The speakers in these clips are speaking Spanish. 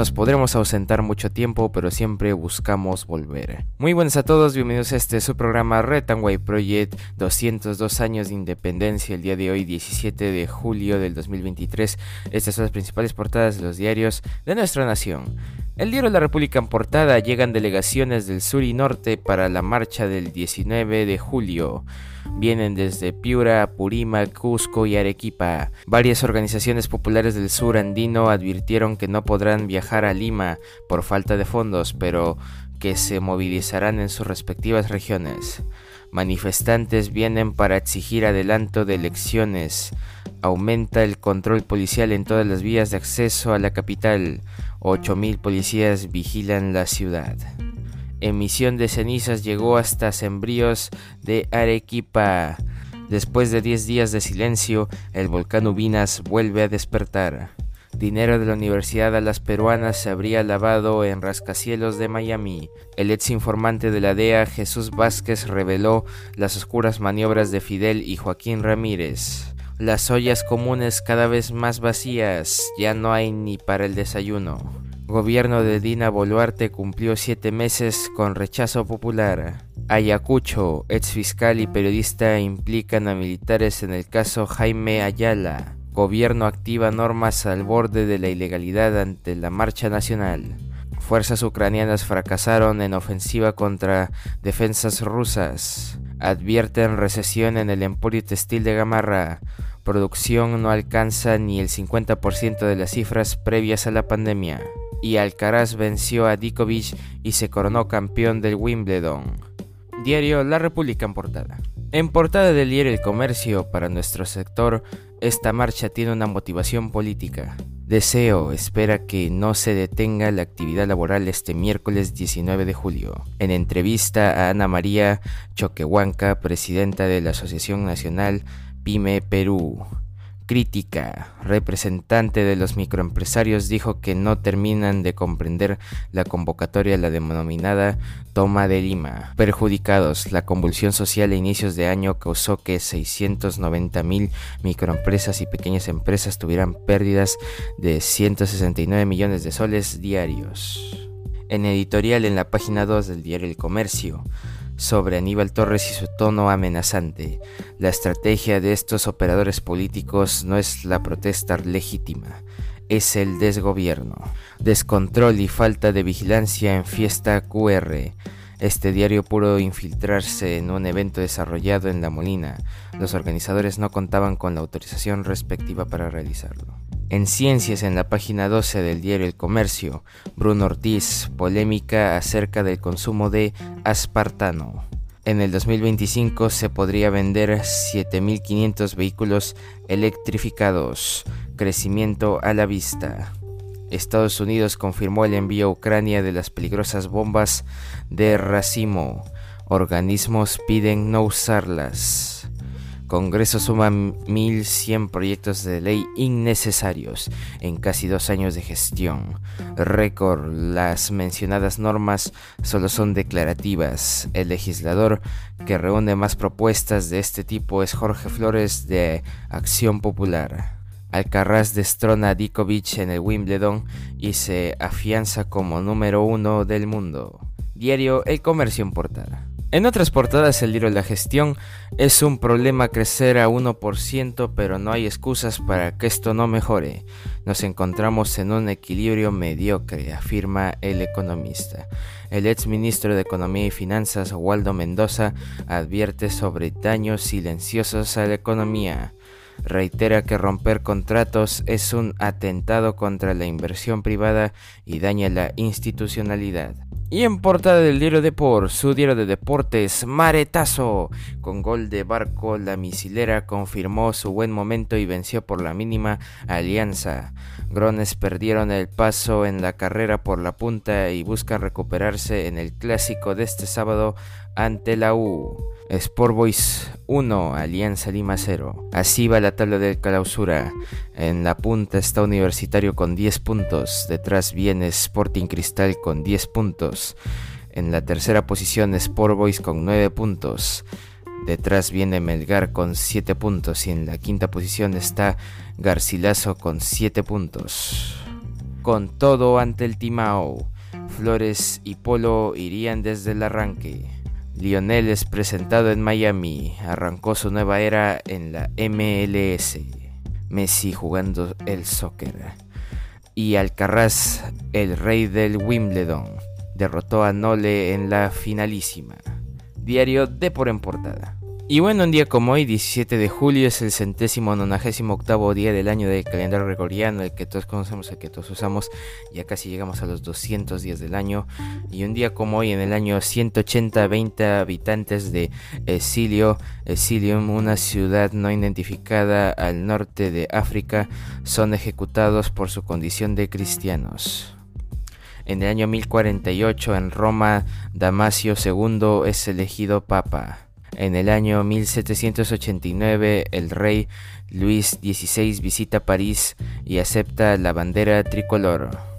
Nos podremos ausentar mucho tiempo, pero siempre buscamos volver. Muy buenas a todos, bienvenidos a este su programa White Project, 202 años de independencia, el día de hoy, 17 de julio del 2023. Estas son las principales portadas de los diarios de nuestra nación. El diario La República en portada llegan delegaciones del sur y norte para la marcha del 19 de julio. Vienen desde Piura, Purímac, Cusco y Arequipa. Varias organizaciones populares del sur andino advirtieron que no podrán viajar a Lima por falta de fondos, pero que se movilizarán en sus respectivas regiones. Manifestantes vienen para exigir adelanto de elecciones. Aumenta el control policial en todas las vías de acceso a la capital. 8.000 policías vigilan la ciudad. Emisión de cenizas llegó hasta Sembríos de Arequipa. Después de 10 días de silencio, el volcán Ubinas vuelve a despertar. Dinero de la Universidad a las peruanas se habría lavado en rascacielos de Miami. El ex informante de la DEA, Jesús Vázquez, reveló las oscuras maniobras de Fidel y Joaquín Ramírez. Las ollas comunes cada vez más vacías, ya no hay ni para el desayuno. Gobierno de Dina Boluarte cumplió siete meses con rechazo popular. Ayacucho, ex fiscal y periodista implican a militares en el caso Jaime Ayala. Gobierno activa normas al borde de la ilegalidad ante la marcha nacional. Fuerzas ucranianas fracasaron en ofensiva contra defensas rusas. Advierten recesión en el emporio textil de Gamarra producción no alcanza ni el 50% de las cifras previas a la pandemia, y Alcaraz venció a Djokovic y se coronó campeón del Wimbledon. Diario La República en portada. En portada del diario El Comercio, para nuestro sector, esta marcha tiene una motivación política. Deseo espera que no se detenga la actividad laboral este miércoles 19 de julio. En entrevista a Ana María Choquehuanca, presidenta de la Asociación Nacional Pyme Perú. Crítica. Representante de los microempresarios dijo que no terminan de comprender la convocatoria la denominada Toma de Lima. Perjudicados. La convulsión social a inicios de año causó que 690 mil microempresas y pequeñas empresas tuvieran pérdidas de 169 millones de soles diarios. En editorial en la página 2 del diario El Comercio sobre Aníbal Torres y su tono amenazante. La estrategia de estos operadores políticos no es la protesta legítima, es el desgobierno. Descontrol y falta de vigilancia en fiesta QR. Este diario pudo infiltrarse en un evento desarrollado en La Molina. Los organizadores no contaban con la autorización respectiva para realizarlo. En Ciencias, en la página 12 del diario El Comercio, Bruno Ortiz, polémica acerca del consumo de aspartano. En el 2025 se podría vender 7.500 vehículos electrificados, crecimiento a la vista. Estados Unidos confirmó el envío a Ucrania de las peligrosas bombas de racimo. Organismos piden no usarlas. Congreso suma 1.100 proyectos de ley innecesarios en casi dos años de gestión. Récord, las mencionadas normas solo son declarativas. El legislador que reúne más propuestas de este tipo es Jorge Flores de Acción Popular. Alcaraz destrona a Djokovic en el Wimbledon y se afianza como número uno del mundo. Diario El Comercio en portada. En otras portadas el libro de la gestión es un problema crecer a 1%, pero no hay excusas para que esto no mejore. Nos encontramos en un equilibrio mediocre, afirma el economista. El ex ministro de Economía y Finanzas, Waldo Mendoza, advierte sobre daños silenciosos a la economía. Reitera que romper contratos es un atentado contra la inversión privada y daña la institucionalidad. Y en portada del diario Deport, su diario de deportes, Maretazo. Con gol de Barco, la misilera confirmó su buen momento y venció por la mínima Alianza. Grones perdieron el paso en la carrera por la punta y buscan recuperarse en el clásico de este sábado ante la U. Sport Boys 1, Alianza Lima 0. Así va la tabla de clausura. En la punta está Universitario con 10 puntos. Detrás viene Sporting Cristal con 10 puntos. En la tercera posición Sport Boys con 9 puntos. Detrás viene Melgar con 7 puntos. Y en la quinta posición está Garcilaso con 7 puntos. Con todo ante el Timao. Flores y Polo irían desde el arranque. Lionel es presentado en Miami, arrancó su nueva era en la MLS. Messi jugando el soccer. Y Alcaraz, el rey del Wimbledon, derrotó a Nole en la finalísima. Diario de por en portada. Y bueno, un día como hoy, 17 de julio, es el centésimo nonagésimo octavo día del año del calendario gregoriano, el que todos conocemos, el que todos usamos. Ya casi llegamos a los 200 días del año. Y un día como hoy, en el año 180, 20 habitantes de Exilio, Exilium, una ciudad no identificada al norte de África, son ejecutados por su condición de cristianos. En el año 1048, en Roma, Damasio II es elegido papa. En el año 1789 el rey Luis XVI visita París y acepta la bandera tricolor.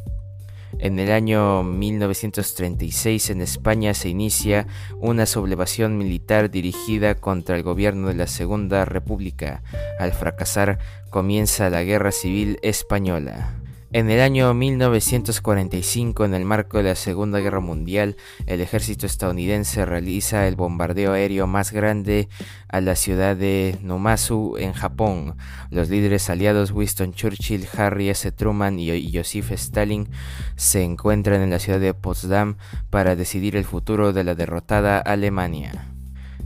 En el año 1936 en España se inicia una sublevación militar dirigida contra el gobierno de la Segunda República. Al fracasar comienza la Guerra Civil Española. En el año 1945, en el marco de la Segunda Guerra Mundial, el ejército estadounidense realiza el bombardeo aéreo más grande a la ciudad de Numazu, en Japón. Los líderes aliados Winston Churchill, Harry S. Truman y Joseph Stalin se encuentran en la ciudad de Potsdam para decidir el futuro de la derrotada Alemania.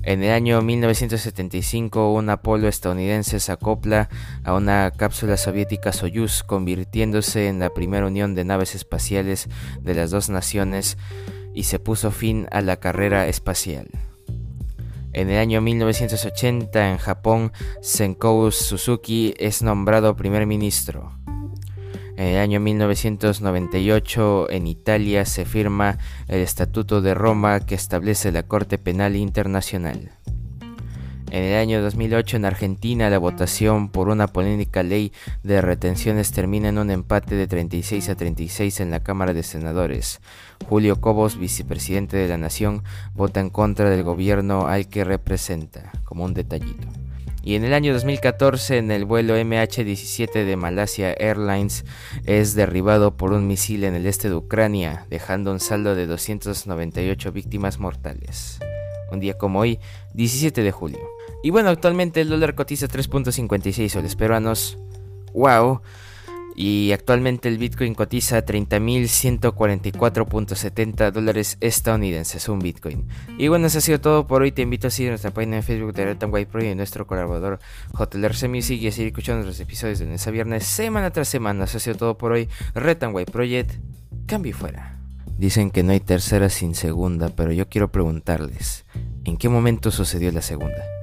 En el año 1975, un Apolo estadounidense se acopla a una cápsula soviética Soyuz, convirtiéndose en la primera unión de naves espaciales de las dos naciones y se puso fin a la carrera espacial. En el año 1980, en Japón, Senkou Suzuki es nombrado primer ministro. En el año 1998 en Italia se firma el Estatuto de Roma que establece la Corte Penal Internacional. En el año 2008 en Argentina la votación por una polémica ley de retenciones termina en un empate de 36 a 36 en la Cámara de Senadores. Julio Cobos, vicepresidente de la Nación, vota en contra del gobierno al que representa, como un detallito. Y en el año 2014, en el vuelo MH17 de Malasia Airlines, es derribado por un misil en el este de Ucrania, dejando un saldo de 298 víctimas mortales. Un día como hoy, 17 de julio. Y bueno, actualmente el dólar cotiza 3.56 soles peruanos. ¡Wow! Y actualmente el Bitcoin cotiza 30.144.70 dólares estadounidenses, un Bitcoin. Y bueno, eso ha sido todo por hoy. Te invito a seguir nuestra página en Facebook de Red White Pro y nuestro colaborador JLRC Music y a seguir escuchando los episodios de lunes a viernes, semana tras semana. Eso ha sido todo por hoy. Red White Project, cambio fuera. Dicen que no hay tercera sin segunda, pero yo quiero preguntarles, ¿en qué momento sucedió la segunda?